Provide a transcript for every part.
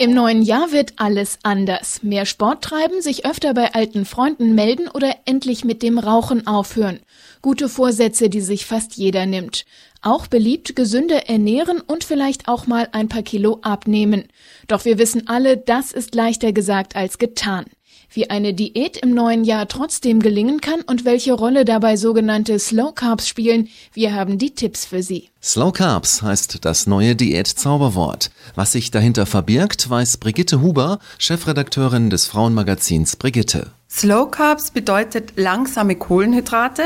Im neuen Jahr wird alles anders. Mehr Sport treiben, sich öfter bei alten Freunden melden oder endlich mit dem Rauchen aufhören. Gute Vorsätze, die sich fast jeder nimmt. Auch beliebt gesünder ernähren und vielleicht auch mal ein paar Kilo abnehmen. Doch wir wissen alle, das ist leichter gesagt als getan. Wie eine Diät im neuen Jahr trotzdem gelingen kann und welche Rolle dabei sogenannte Slow Carbs spielen, wir haben die Tipps für Sie. Slow Carbs heißt das neue Diät-Zauberwort. Was sich dahinter verbirgt, weiß Brigitte Huber, Chefredakteurin des Frauenmagazins Brigitte. Slow Carbs bedeutet langsame Kohlenhydrate,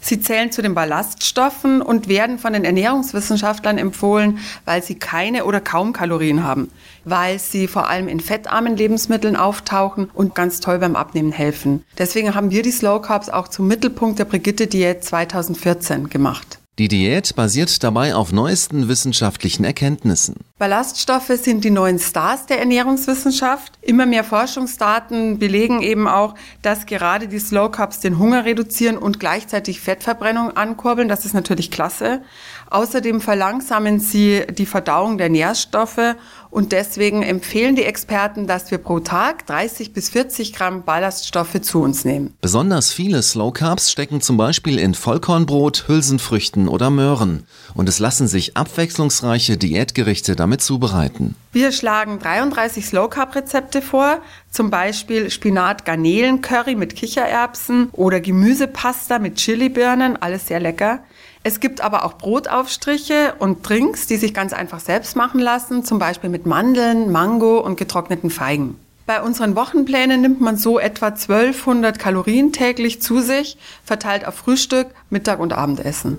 Sie zählen zu den Ballaststoffen und werden von den Ernährungswissenschaftlern empfohlen, weil sie keine oder kaum Kalorien haben, weil sie vor allem in fettarmen Lebensmitteln auftauchen und ganz toll beim Abnehmen helfen. Deswegen haben wir die Slow Carbs auch zum Mittelpunkt der Brigitte Diät 2014 gemacht. Die Diät basiert dabei auf neuesten wissenschaftlichen Erkenntnissen. Ballaststoffe sind die neuen Stars der Ernährungswissenschaft. Immer mehr Forschungsdaten belegen eben auch, dass gerade die Slow Carbs den Hunger reduzieren und gleichzeitig Fettverbrennung ankurbeln. Das ist natürlich klasse. Außerdem verlangsamen sie die Verdauung der Nährstoffe und deswegen empfehlen die Experten, dass wir pro Tag 30 bis 40 Gramm Ballaststoffe zu uns nehmen. Besonders viele Slow Carbs stecken zum Beispiel in Vollkornbrot, Hülsenfrüchten oder Möhren und es lassen sich abwechslungsreiche Diätgerichte damit zubereiten. Wir schlagen 33 Slow Carb Rezepte vor, zum Beispiel Spinat-Garnelen-Curry mit Kichererbsen oder Gemüsepasta mit Chilibirnen, alles sehr lecker. Es gibt aber auch Brotaufstriche und Drinks, die sich ganz einfach selbst machen lassen, zum Beispiel mit Mandeln, Mango und getrockneten Feigen. Bei unseren Wochenplänen nimmt man so etwa 1200 Kalorien täglich zu sich, verteilt auf Frühstück, Mittag und Abendessen.